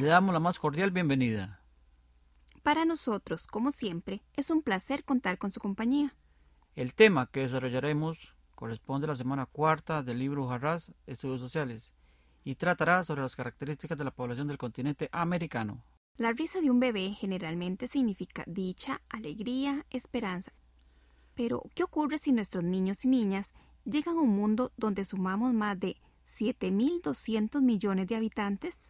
Le damos la más cordial bienvenida. Para nosotros, como siempre, es un placer contar con su compañía. El tema que desarrollaremos corresponde a la semana cuarta del libro Jarras, Estudios Sociales, y tratará sobre las características de la población del continente americano. La risa de un bebé generalmente significa dicha, alegría, esperanza. Pero, ¿qué ocurre si nuestros niños y niñas llegan a un mundo donde sumamos más de 7.200 millones de habitantes?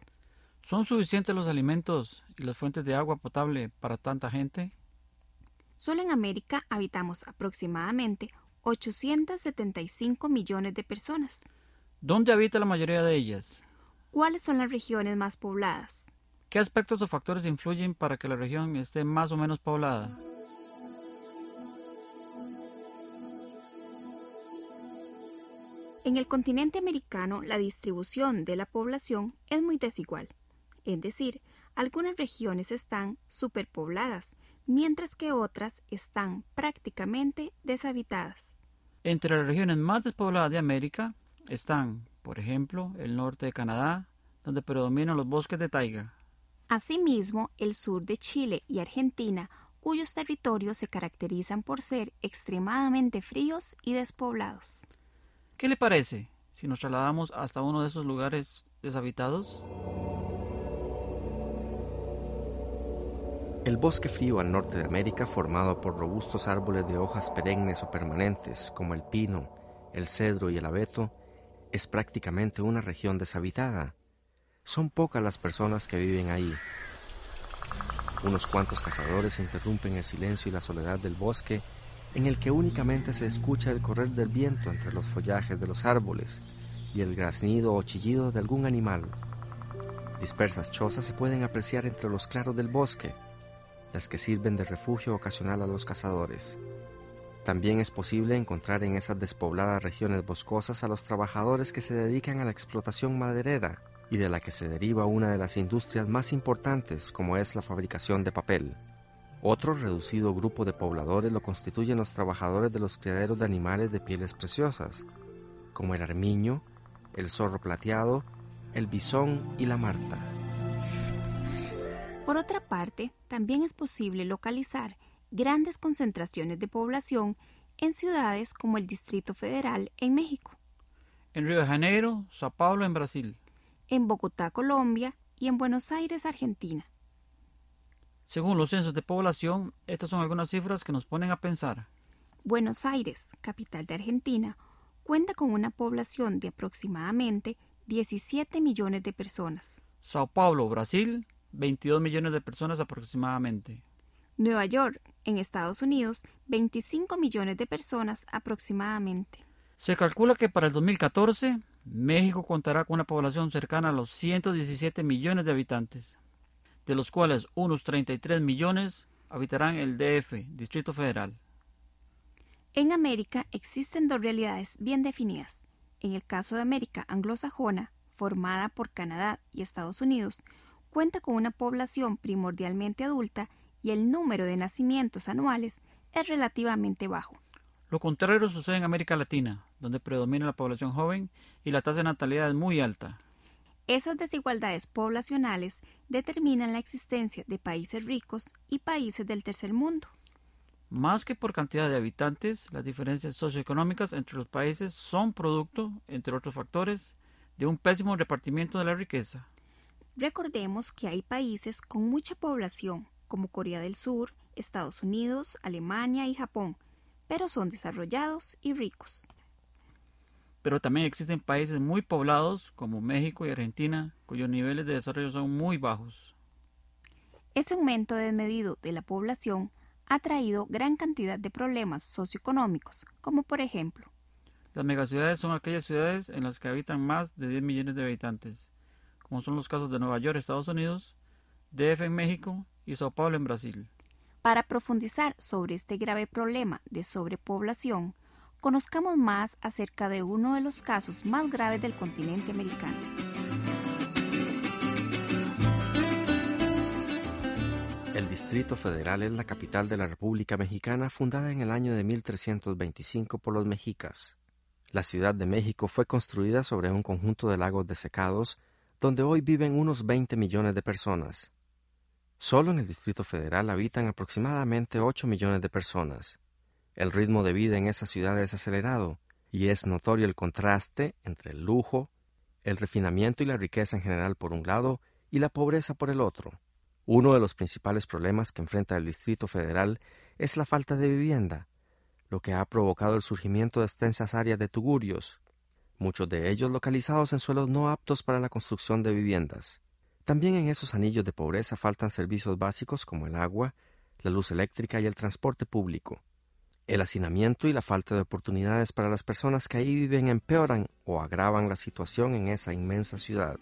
¿Son suficientes los alimentos y las fuentes de agua potable para tanta gente? Solo en América habitamos aproximadamente 875 millones de personas. ¿Dónde habita la mayoría de ellas? ¿Cuáles son las regiones más pobladas? ¿Qué aspectos o factores influyen para que la región esté más o menos poblada? En el continente americano la distribución de la población es muy desigual. Es decir, algunas regiones están superpobladas, mientras que otras están prácticamente deshabitadas. Entre las regiones más despobladas de América están, por ejemplo, el norte de Canadá, donde predominan los bosques de taiga. Asimismo, el sur de Chile y Argentina, cuyos territorios se caracterizan por ser extremadamente fríos y despoblados. ¿Qué le parece si nos trasladamos hasta uno de esos lugares deshabitados? El bosque frío al norte de América, formado por robustos árboles de hojas perennes o permanentes, como el pino, el cedro y el abeto, es prácticamente una región deshabitada. Son pocas las personas que viven ahí. Unos cuantos cazadores interrumpen el silencio y la soledad del bosque, en el que únicamente se escucha el correr del viento entre los follajes de los árboles y el graznido o chillido de algún animal. Dispersas chozas se pueden apreciar entre los claros del bosque, las que sirven de refugio ocasional a los cazadores. También es posible encontrar en esas despobladas regiones boscosas a los trabajadores que se dedican a la explotación maderera y de la que se deriva una de las industrias más importantes como es la fabricación de papel. Otro reducido grupo de pobladores lo constituyen los trabajadores de los criaderos de animales de pieles preciosas, como el armiño, el zorro plateado, el bisón y la marta. Por otra parte, también es posible localizar grandes concentraciones de población en ciudades como el Distrito Federal en México, En Río de Janeiro, Sao Paulo en Brasil. en Bogotá, Colombia y en Buenos Aires, Argentina. Según los censos de población, estas son algunas cifras que nos ponen a pensar. Buenos Aires, capital de Argentina, cuenta con una población de aproximadamente 17 millones de personas. Sao Paulo, Brasil, 22 millones de personas aproximadamente. Nueva York, en Estados Unidos, 25 millones de personas aproximadamente. Se calcula que para el 2014 México contará con una población cercana a los 117 millones de habitantes, de los cuales unos 33 millones habitarán el DF, Distrito Federal. En América existen dos realidades bien definidas. En el caso de América anglosajona, formada por Canadá y Estados Unidos, cuenta con una población primordialmente adulta y el número de nacimientos anuales es relativamente bajo. Lo contrario sucede en América Latina, donde predomina la población joven y la tasa de natalidad es muy alta. Esas desigualdades poblacionales determinan la existencia de países ricos y países del tercer mundo. Más que por cantidad de habitantes, las diferencias socioeconómicas entre los países son producto, entre otros factores, de un pésimo repartimiento de la riqueza. Recordemos que hay países con mucha población, como Corea del Sur, Estados Unidos, Alemania y Japón, pero son desarrollados y ricos. Pero también existen países muy poblados como México y Argentina, cuyos niveles de desarrollo son muy bajos. Ese aumento desmedido de la población ha traído gran cantidad de problemas socioeconómicos, como por ejemplo, Las megaciudades son aquellas ciudades en las que habitan más de 10 millones de habitantes, como son los casos de Nueva York, Estados Unidos, DF en México y Sao Paulo en Brasil. Para profundizar sobre este grave problema de sobrepoblación, conozcamos más acerca de uno de los casos más graves del continente americano. El Distrito Federal es la capital de la República Mexicana fundada en el año de 1325 por los mexicas. La Ciudad de México fue construida sobre un conjunto de lagos desecados donde hoy viven unos 20 millones de personas. Solo en el Distrito Federal habitan aproximadamente 8 millones de personas. El ritmo de vida en esa ciudad es acelerado y es notorio el contraste entre el lujo, el refinamiento y la riqueza en general por un lado y la pobreza por el otro. Uno de los principales problemas que enfrenta el Distrito Federal es la falta de vivienda, lo que ha provocado el surgimiento de extensas áreas de tugurios, muchos de ellos localizados en suelos no aptos para la construcción de viviendas. También en esos anillos de pobreza faltan servicios básicos como el agua, la luz eléctrica y el transporte público. El hacinamiento y la falta de oportunidades para las personas que ahí viven empeoran o agravan la situación en esa inmensa ciudad.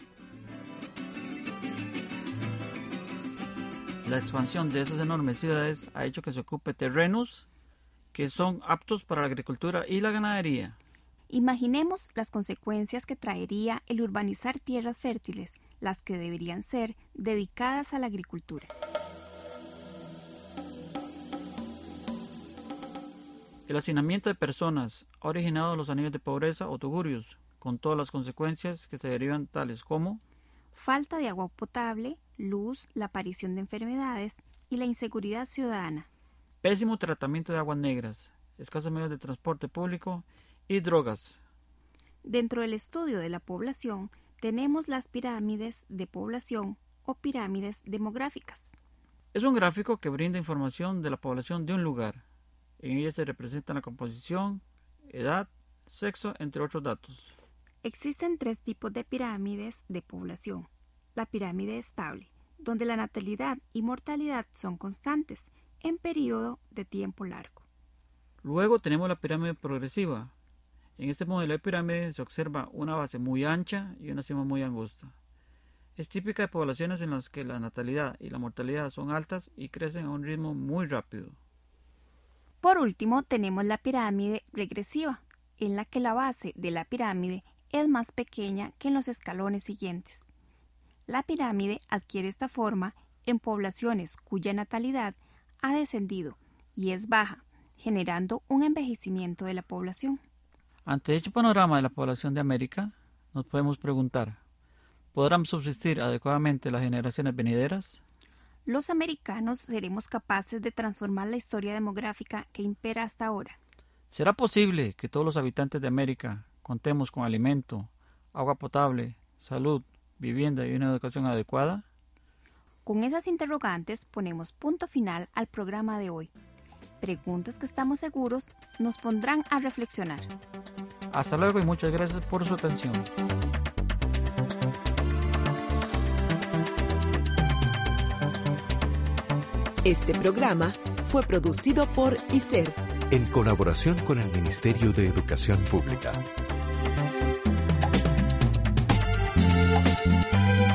La expansión de esas enormes ciudades ha hecho que se ocupe terrenos que son aptos para la agricultura y la ganadería. Imaginemos las consecuencias que traería el urbanizar tierras fértiles, las que deberían ser dedicadas a la agricultura. El hacinamiento de personas ha originado los anillos de pobreza o tugurios, con todas las consecuencias que se derivan tales como falta de agua potable, luz, la aparición de enfermedades y la inseguridad ciudadana. Pésimo tratamiento de aguas negras, escasos medios de transporte público y drogas. Dentro del estudio de la población tenemos las pirámides de población o pirámides demográficas. Es un gráfico que brinda información de la población de un lugar. En ella se representa la composición, edad, sexo, entre otros datos. Existen tres tipos de pirámides de población. La pirámide estable, donde la natalidad y mortalidad son constantes en periodo de tiempo largo. Luego tenemos la pirámide progresiva. En este modelo de pirámide se observa una base muy ancha y una cima muy angosta. Es típica de poblaciones en las que la natalidad y la mortalidad son altas y crecen a un ritmo muy rápido. Por último, tenemos la pirámide regresiva, en la que la base de la pirámide es más pequeña que en los escalones siguientes. La pirámide adquiere esta forma en poblaciones cuya natalidad ha descendido y es baja, generando un envejecimiento de la población. Ante dicho panorama de la población de América, nos podemos preguntar, ¿podrán subsistir adecuadamente las generaciones venideras? Los americanos seremos capaces de transformar la historia demográfica que impera hasta ahora. ¿Será posible que todos los habitantes de América contemos con alimento, agua potable, salud, vivienda y una educación adecuada? Con esas interrogantes ponemos punto final al programa de hoy. Preguntas que estamos seguros nos pondrán a reflexionar. Hasta luego y muchas gracias por su atención. Este programa fue producido por ICER en colaboración con el Ministerio de Educación Pública. Thank you.